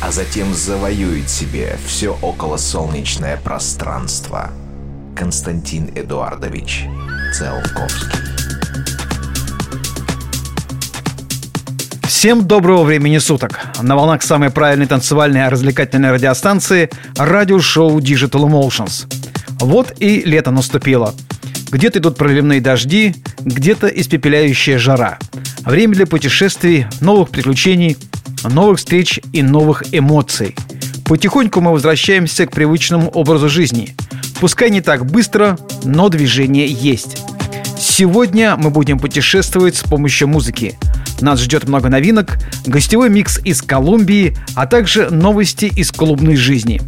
а затем завоюет себе все околосолнечное пространство. Константин Эдуардович Циолковский. Всем доброго времени суток! На волнах самой правильной танцевальной развлекательной радиостанции радиошоу Digital Emotions. Вот и лето наступило. Где-то идут проливные дожди, где-то испепеляющая жара. Время для путешествий, новых приключений, новых встреч и новых эмоций. Потихоньку мы возвращаемся к привычному образу жизни. Пускай не так быстро, но движение есть. Сегодня мы будем путешествовать с помощью музыки – нас ждет много новинок, гостевой микс из Колумбии, а также новости из клубной жизни.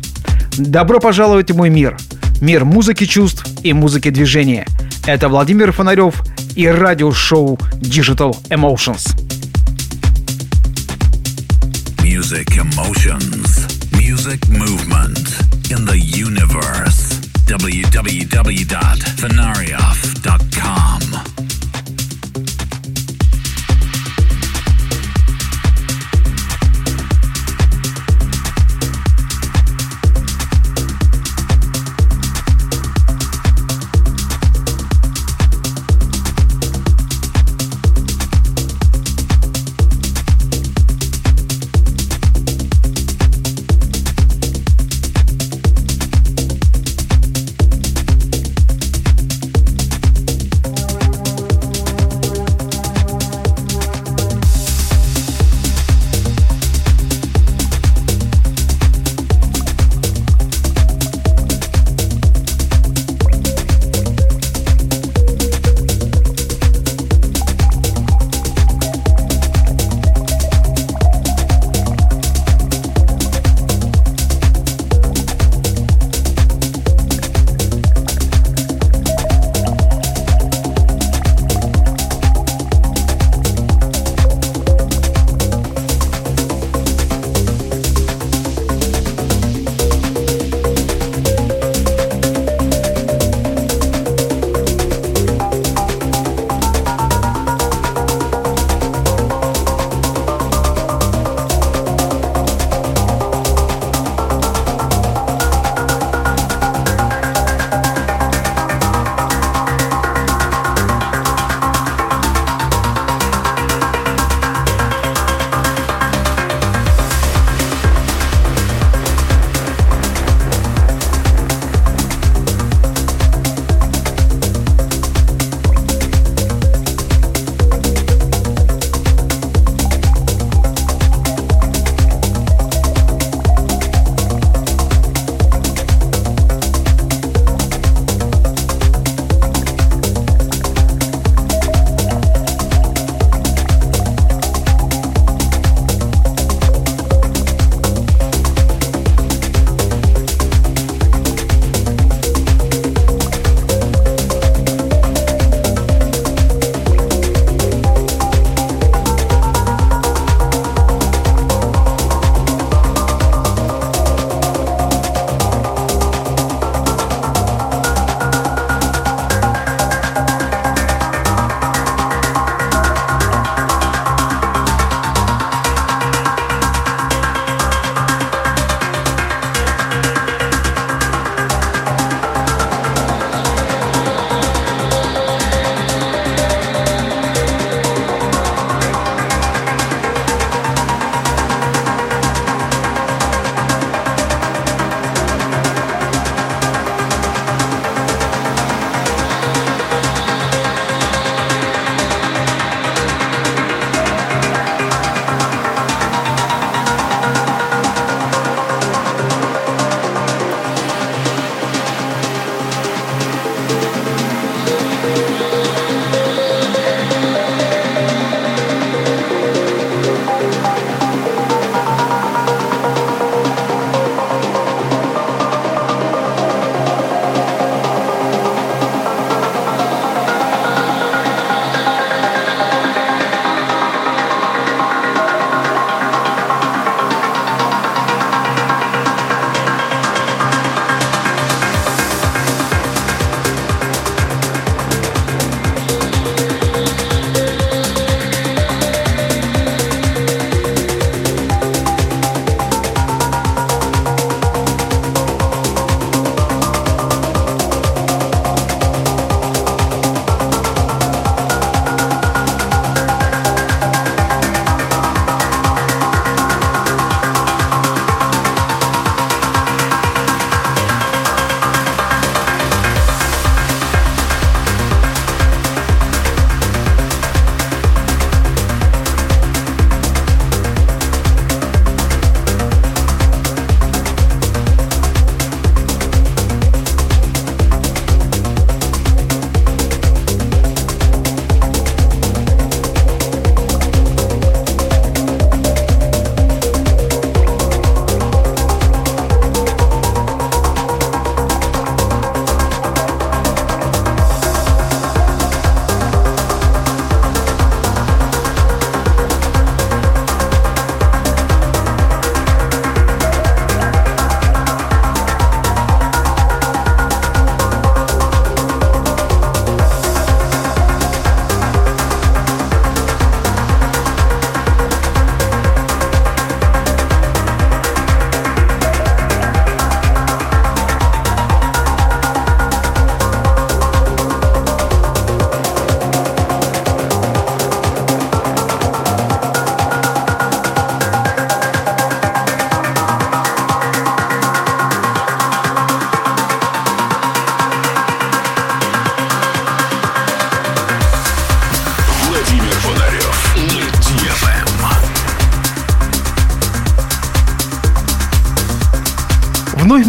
Добро пожаловать в мой мир. Мир музыки чувств и музыки движения. Это Владимир Фонарев и радиошоу Digital Emotions. Music emotions, music movement in the universe. www.fenarioff.com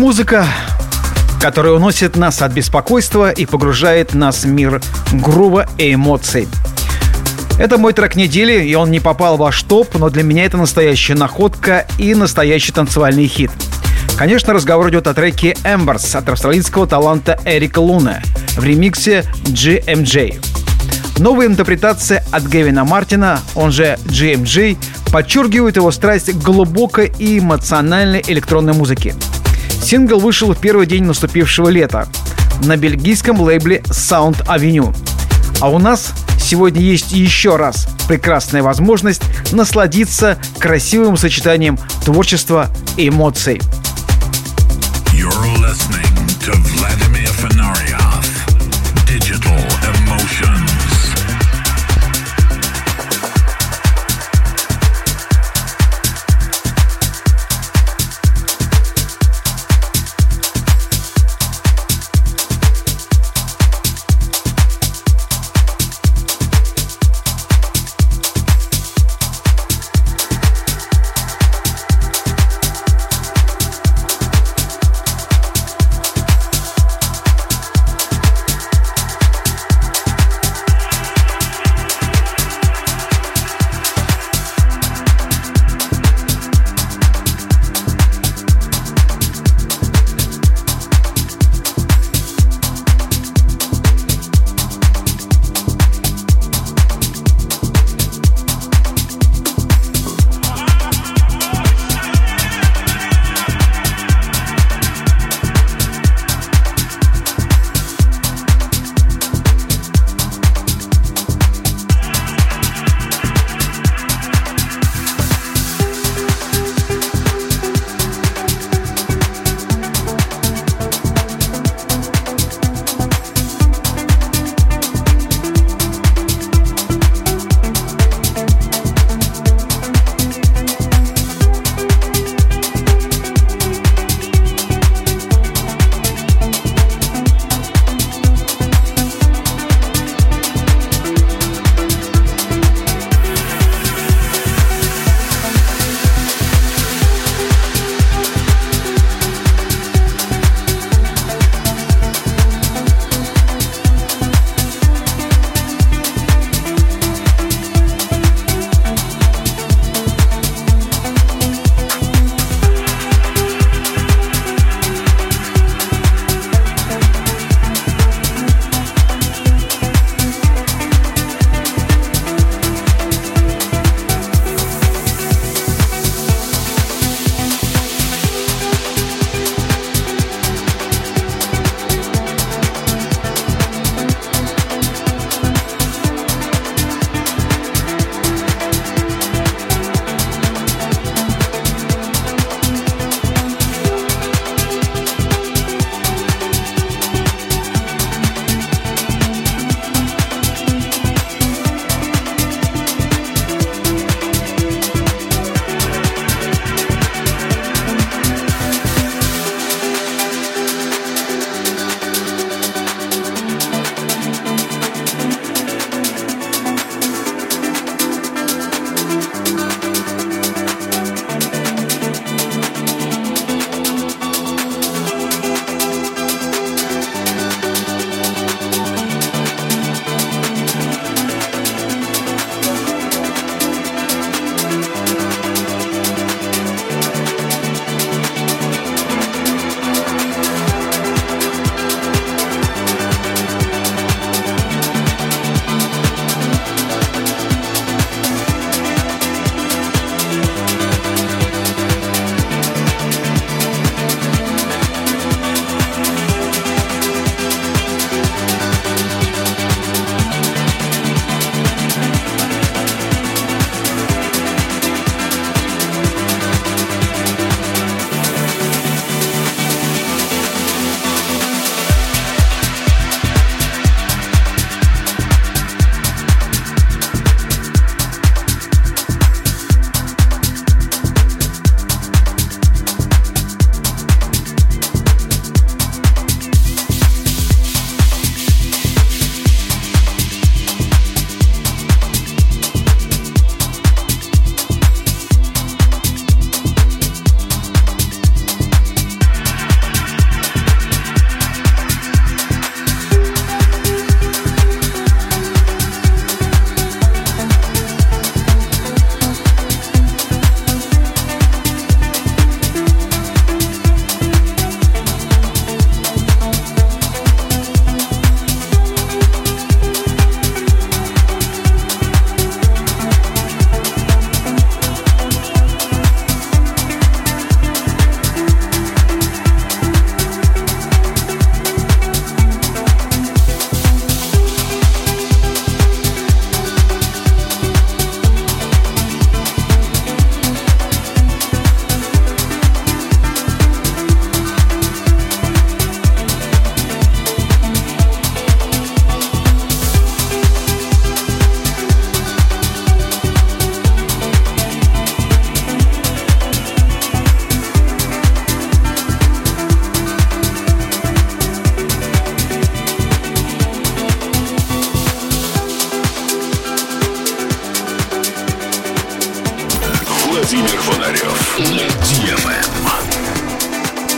музыка, которая уносит нас от беспокойства и погружает нас в мир грубо и эмоций. Это мой трек недели, и он не попал в ваш топ, но для меня это настоящая находка и настоящий танцевальный хит. Конечно, разговор идет о треке «Embers» от австралийского таланта Эрика Луна в ремиксе GMJ. Новая интерпретация от Гевина Мартина, он же GMG, подчеркивает его страсть к глубокой и эмоциональной электронной музыке. Сингл вышел в первый день наступившего лета на бельгийском лейбле Sound Avenue. А у нас сегодня есть еще раз прекрасная возможность насладиться красивым сочетанием творчества и эмоций. You're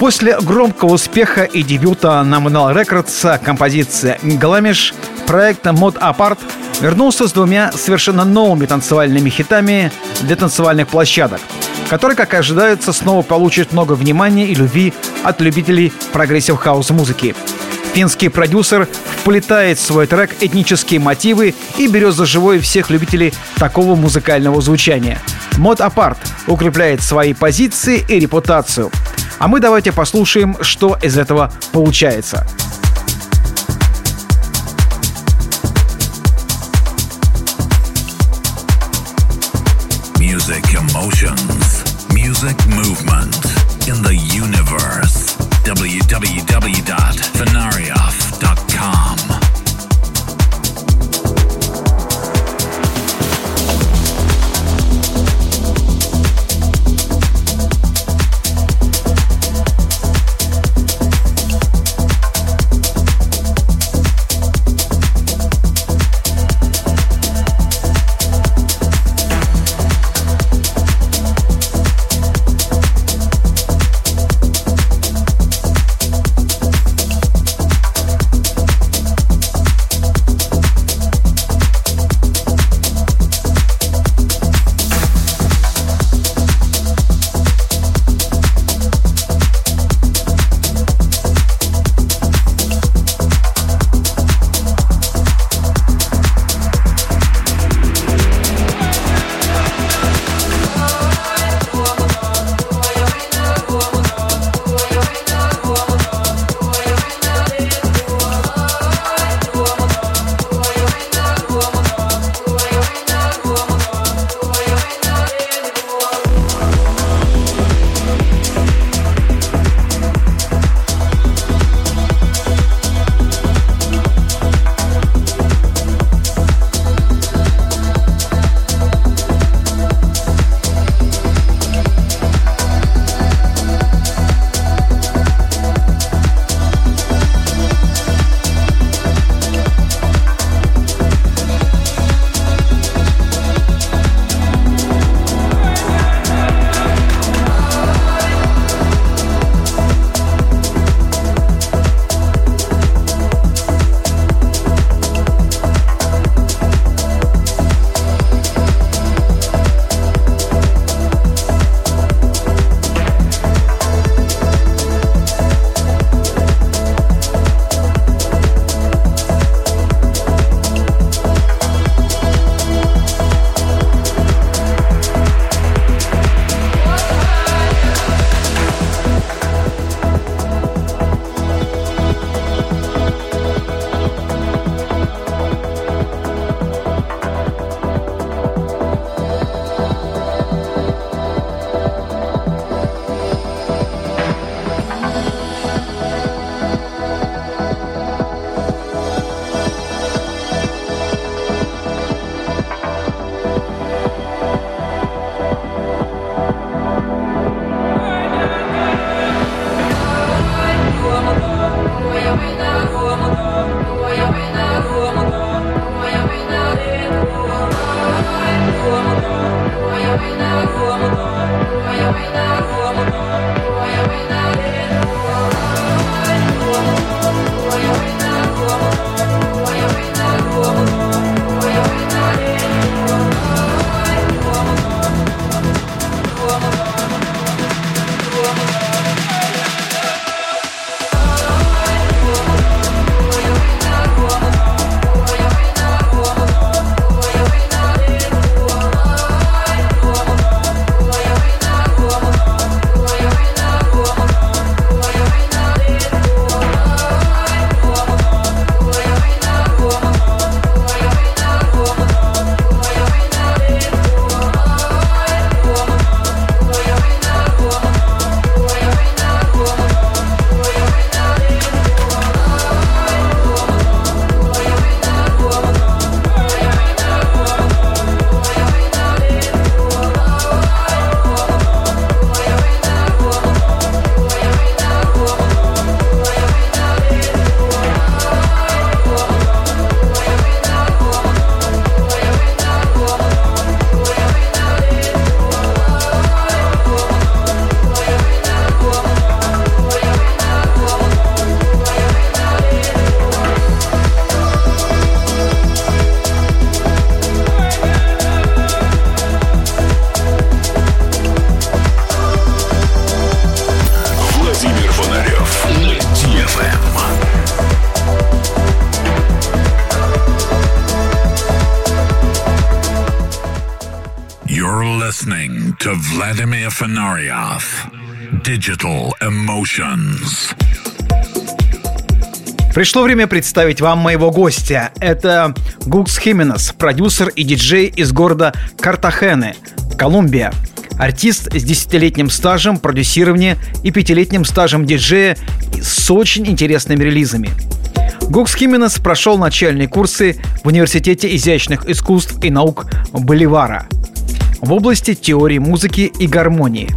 После громкого успеха и дебюта на Manual Records композиция «Гламиш» проекта Mod Apart вернулся с двумя совершенно новыми танцевальными хитами для танцевальных площадок, которые, как ожидается, снова получат много внимания и любви от любителей progressive house музыки. Финский продюсер вплетает в свой трек этнические мотивы и берет за живой всех любителей такого музыкального звучания. Мод Апарт укрепляет свои позиции и репутацию. А мы давайте послушаем, что из этого получается. Music emotions, music movement in the universe. www.venarioff.com. listening to Vladimir Fenarioff, Digital Emotions. Пришло время представить вам моего гостя. Это Гукс Хименес, продюсер и диджей из города Картахены, Колумбия. Артист с десятилетним стажем продюсирования и пятилетним стажем диджея с очень интересными релизами. Гукс Хименес прошел начальные курсы в Университете изящных искусств и наук Боливара в области теории музыки и гармонии.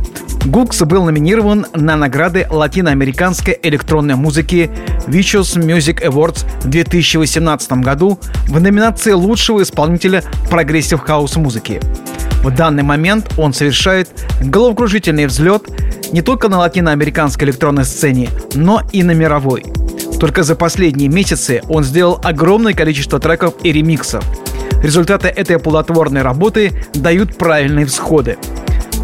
Гукс был номинирован на награды латиноамериканской электронной музыки Vicious Music Awards в 2018 году в номинации лучшего исполнителя progressive house музыки. В данный момент он совершает головокружительный взлет не только на латиноамериканской электронной сцене, но и на мировой. Только за последние месяцы он сделал огромное количество треков и ремиксов. Результаты этой плодотворной работы дают правильные всходы.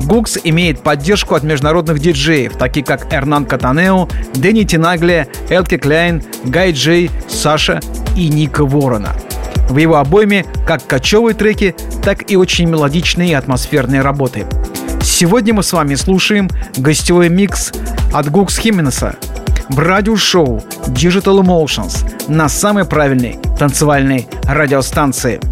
Гукс имеет поддержку от международных диджеев, таких как Эрнан Катанео, Дэнни Тинаглия, Элки Кляйн, Гай Джей, Саша и Ника Ворона. В его обойме как кочевые треки, так и очень мелодичные и атмосферные работы. Сегодня мы с вами слушаем гостевой микс от Гукс Хименеса в радиошоу Digital Emotions на самой правильной танцевальной радиостанции –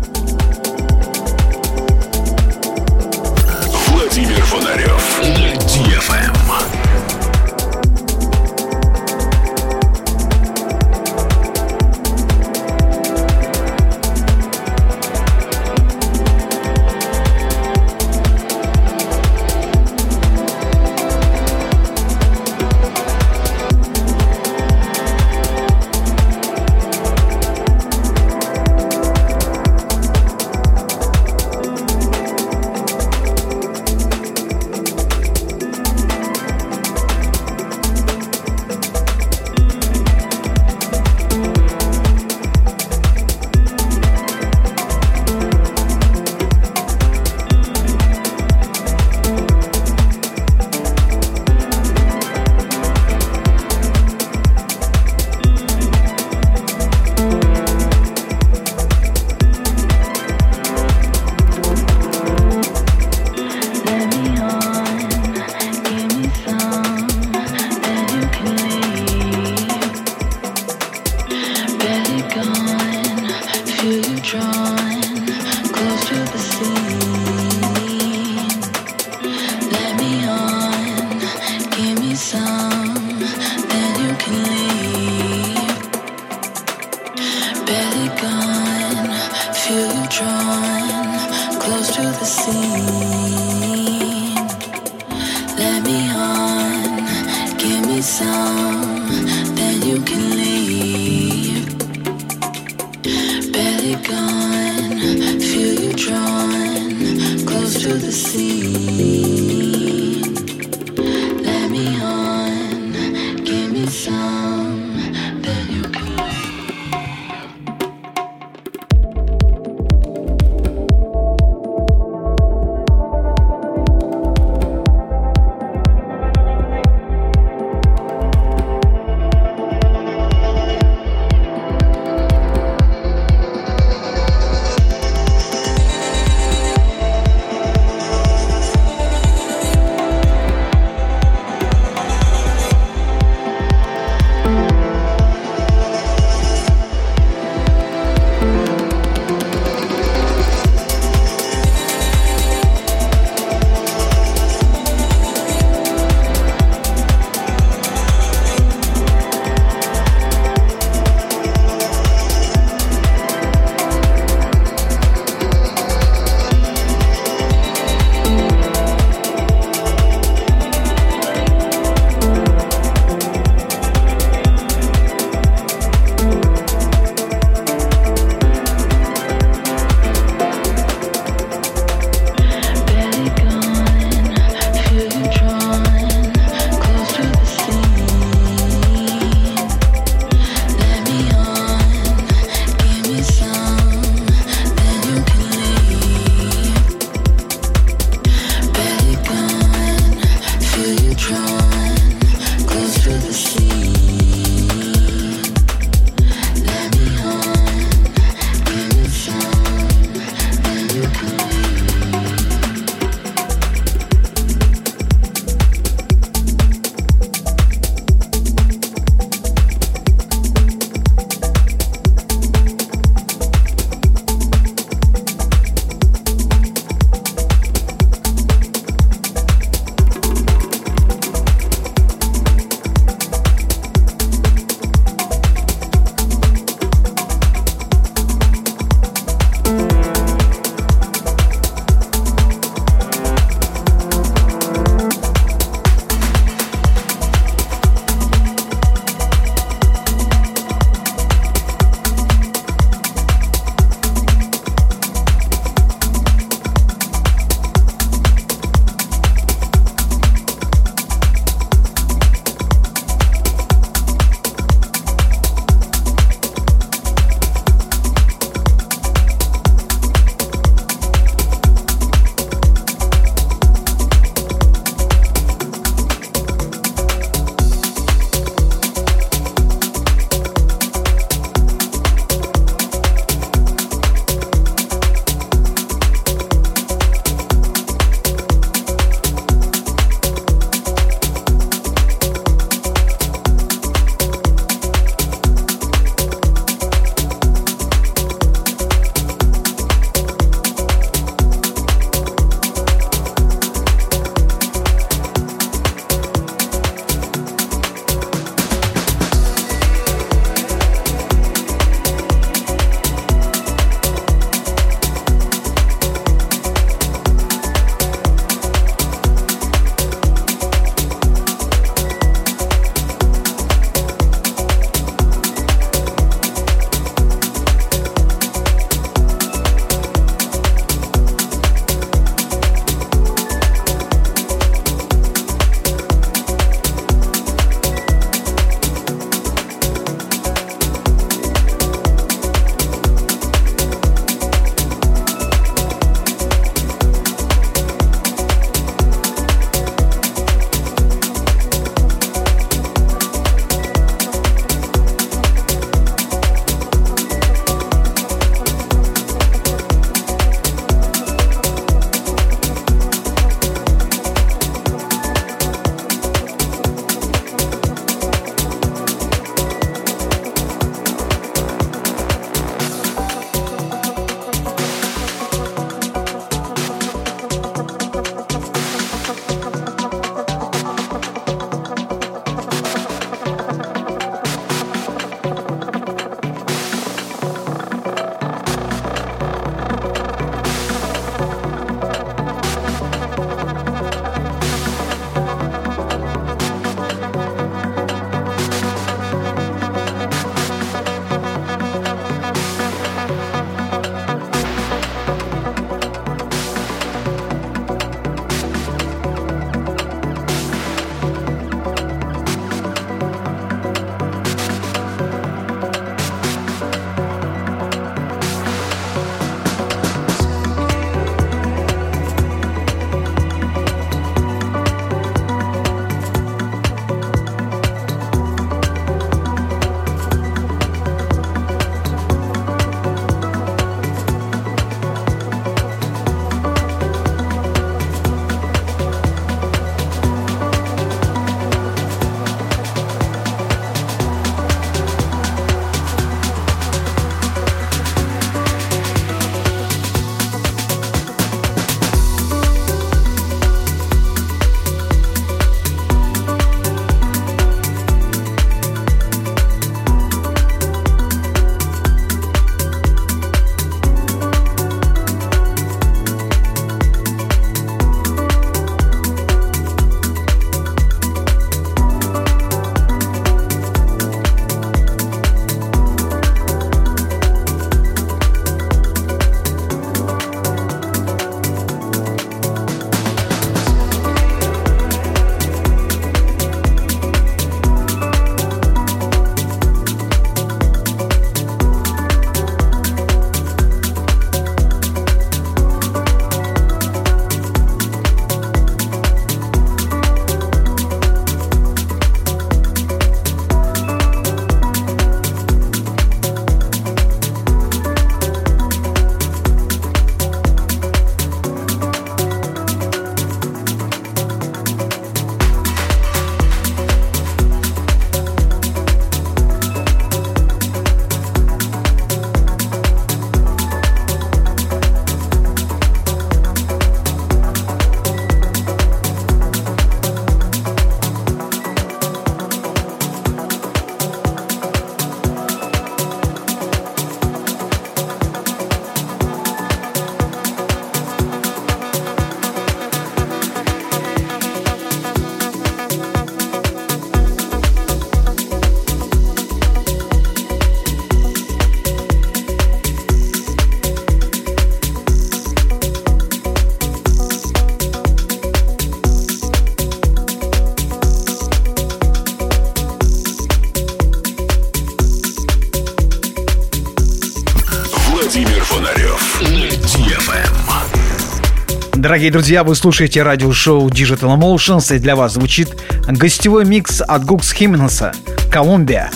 Дорогие друзья, вы слушаете радиошоу Digital Emotions, и для вас звучит гостевой микс от Гукс Хименеса «Колумбия».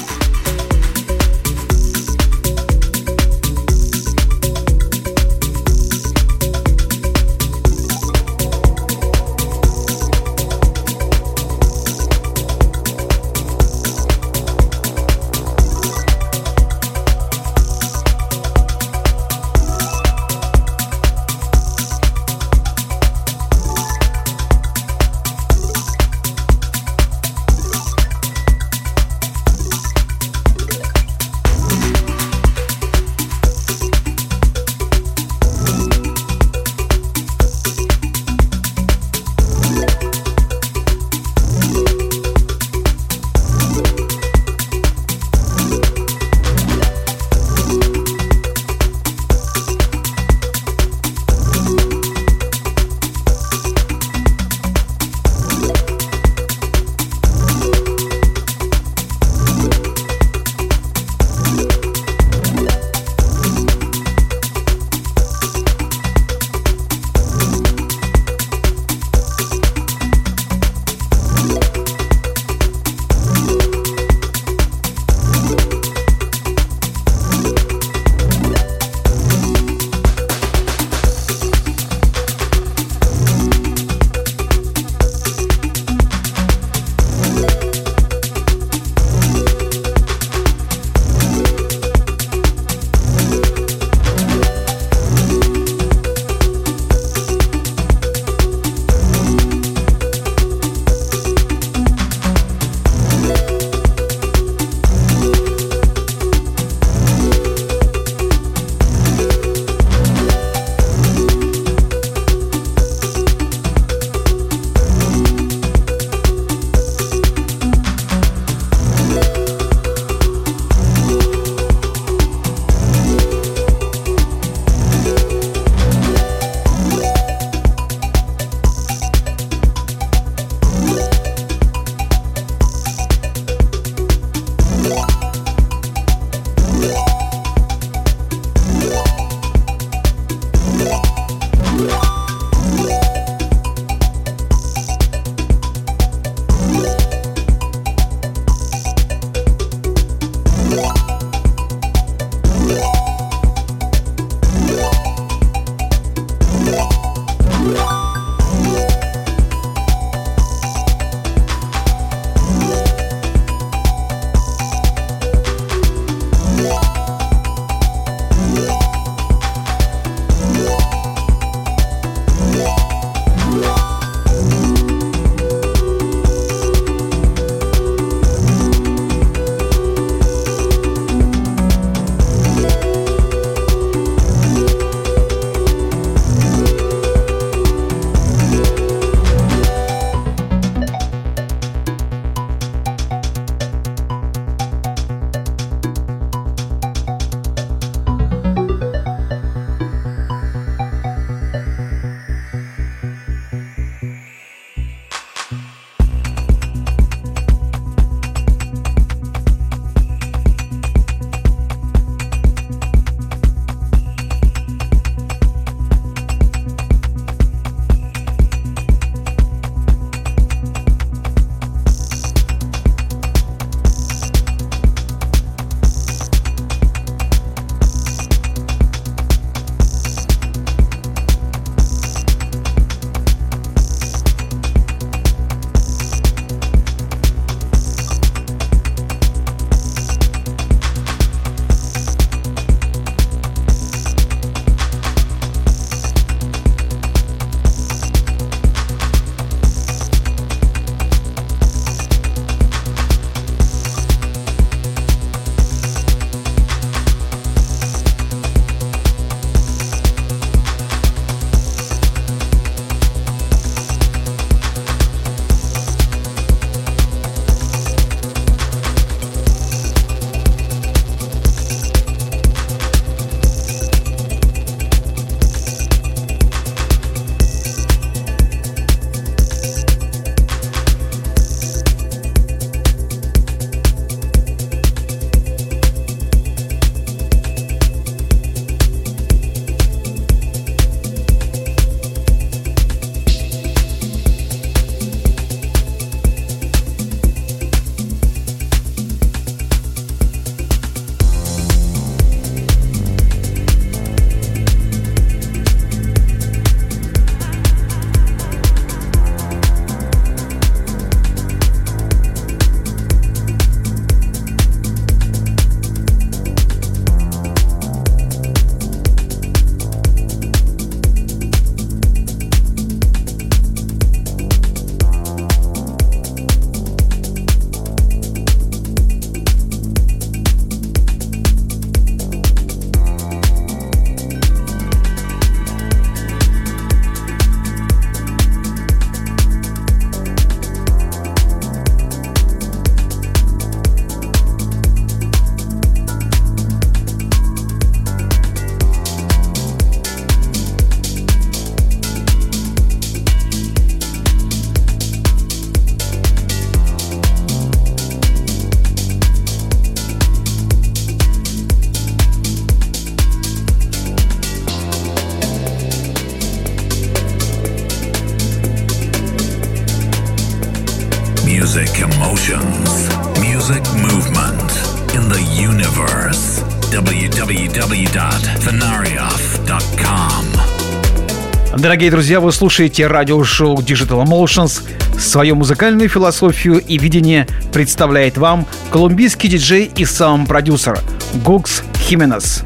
Дорогие друзья, вы слушаете радиошоу Digital Emotions. Свою музыкальную философию и видение представляет вам колумбийский диджей и саунд-продюсер Гукс Хименес.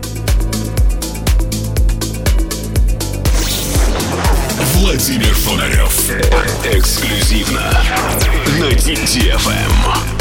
Владимир Фонарев. Эксклюзивно на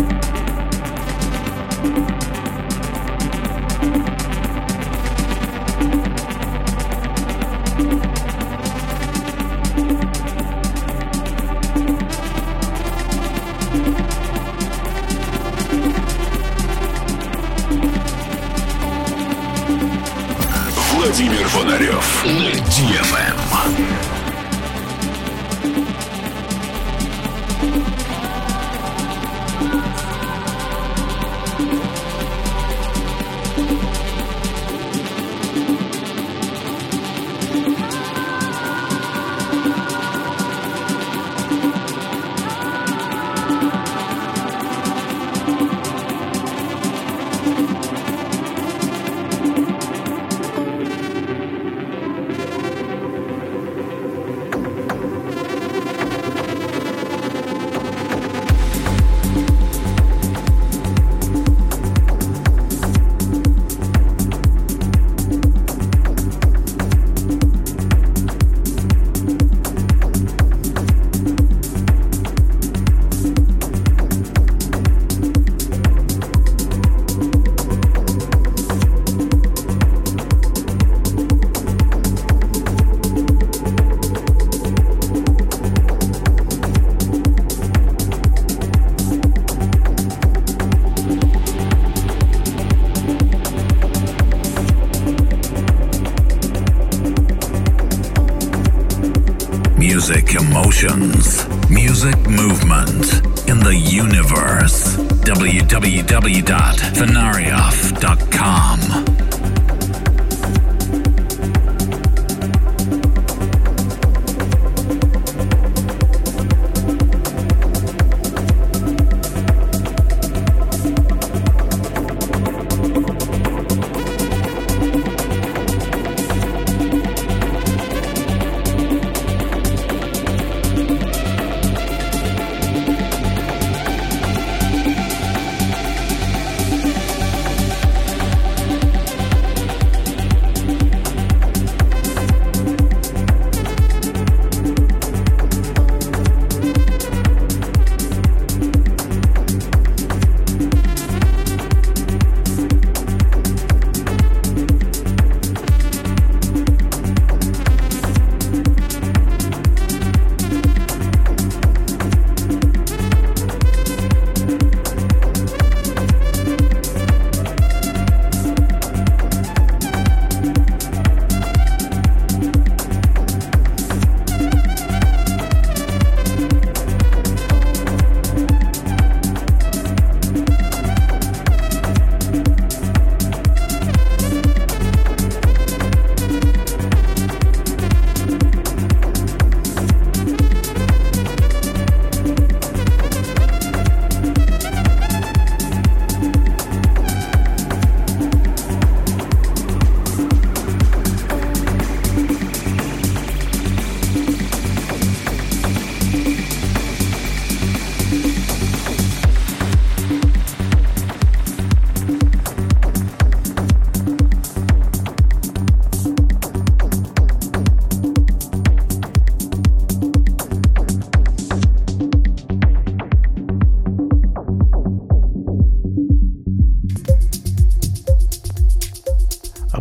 DFM. Владимир www.thenarioff.com.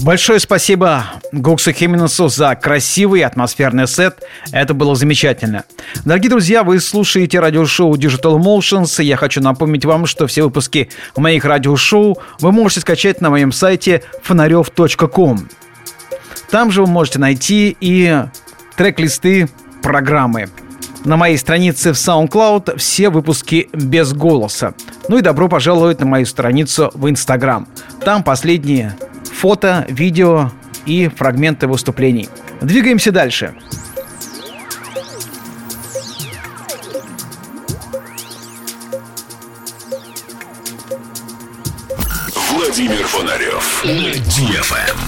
Большое спасибо Гуксу Хименесу за красивый атмосферный сет. Это было замечательно. Дорогие друзья, вы слушаете радиошоу Digital Motions. Я хочу напомнить вам, что все выпуски моих радиошоу вы можете скачать на моем сайте фонарев.ком. Там же вы можете найти и трек-листы программы. На моей странице в SoundCloud все выпуски без голоса. Ну и добро пожаловать на мою страницу в Instagram. Там последние фото, видео и фрагменты выступлений. Двигаемся дальше. Владимир Фонарев на DFM.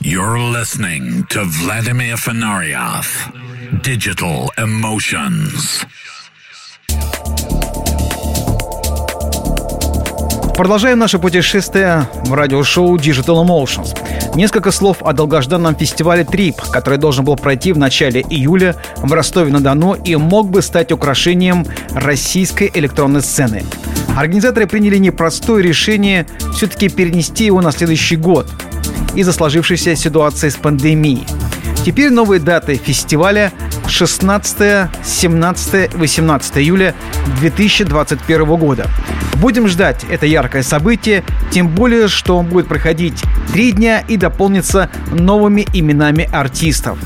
You're listening to Vladimir Fenarioff. Digital Emotions. Продолжаем наше путешествие в радиошоу Digital Emotions. Несколько слов о долгожданном фестивале «Трип», который должен был пройти в начале июля в Ростове-на-Дону и мог бы стать украшением российской электронной сцены. Организаторы приняли непростое решение все-таки перенести его на следующий год из-за сложившейся ситуации с пандемией. Теперь новые даты фестиваля 16, 17, 18 июля 2021 года. Будем ждать это яркое событие, тем более, что он будет проходить три дня и дополнится новыми именами артистов.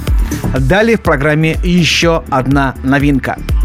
Далее в программе еще одна новинка –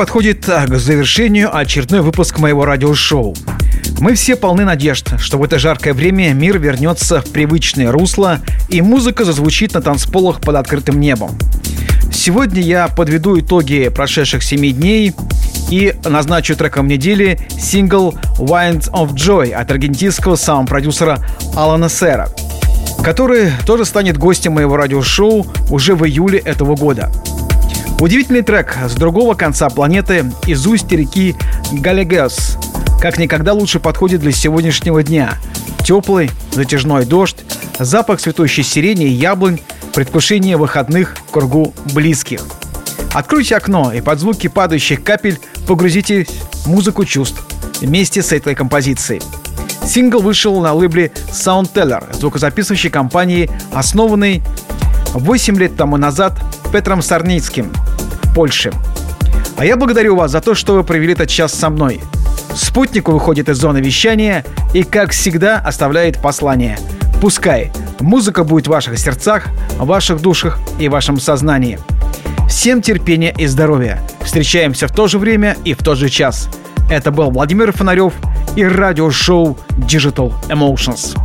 подходит а, к завершению очередной выпуск моего радиошоу. Мы все полны надежд, что в это жаркое время мир вернется в привычное русло и музыка зазвучит на танцполах под открытым небом. Сегодня я подведу итоги прошедших семи дней и назначу треком недели сингл «Winds of Joy» от аргентинского саунд-продюсера Алана Сера, который тоже станет гостем моего радиошоу уже в июле этого года – Удивительный трек с другого конца планеты из устья реки Галегес. Как никогда лучше подходит для сегодняшнего дня. Теплый, затяжной дождь, запах цветущей сирени и яблонь, предвкушение выходных в кругу близких. Откройте окно и под звуки падающих капель погрузитесь в музыку чувств вместе с этой композицией. Сингл вышел на лейбле Soundteller, звукозаписывающей компании, основанной 8 лет тому назад Петром Сарницким – Польше. А я благодарю вас за то, что вы провели этот час со мной. Спутник выходит из зоны вещания и, как всегда, оставляет послание. Пускай музыка будет в ваших сердцах, ваших душах и вашем сознании. Всем терпения и здоровья. Встречаемся в то же время и в тот же час. Это был Владимир Фонарев и радиошоу Digital Emotions.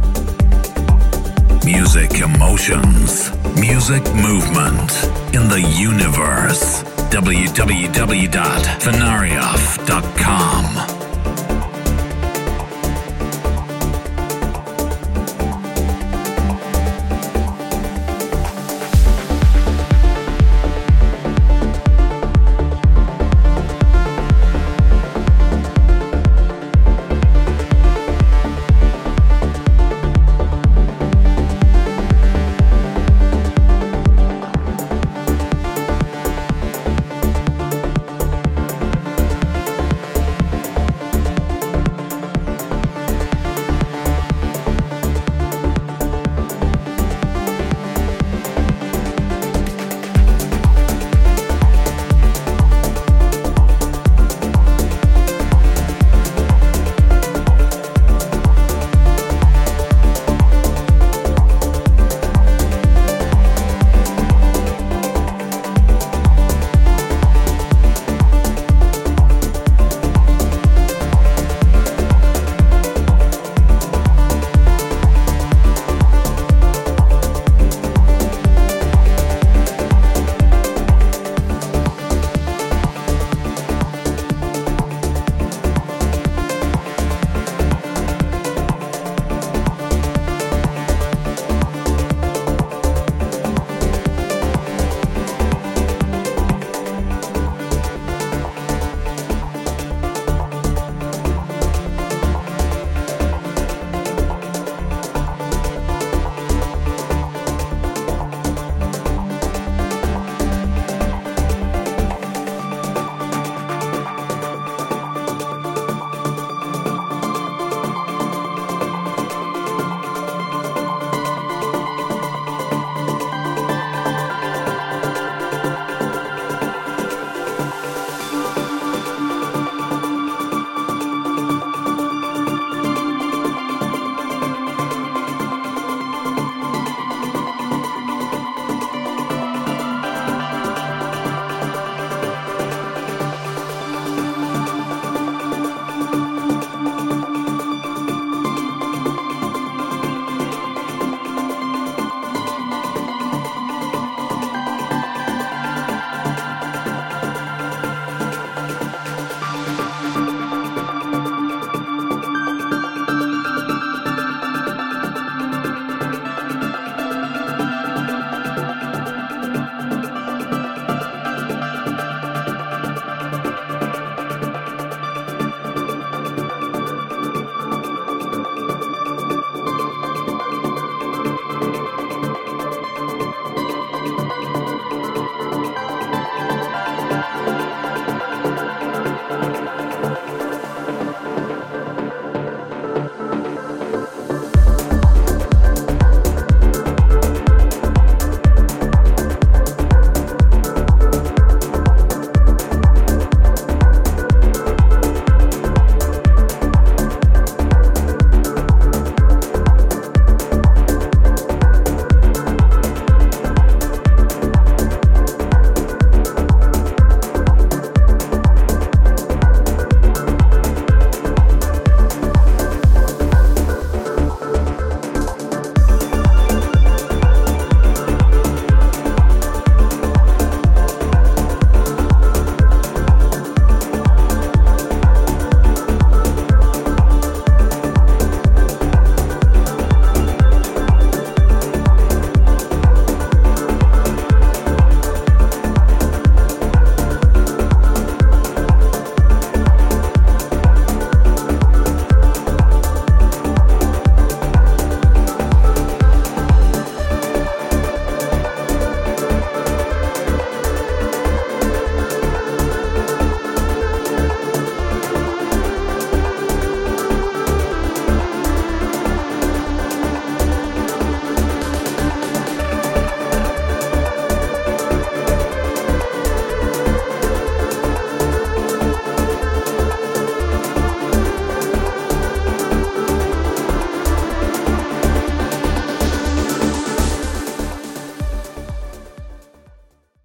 Music Emotions. Music Movement in the Universe. www.fenarioff.com.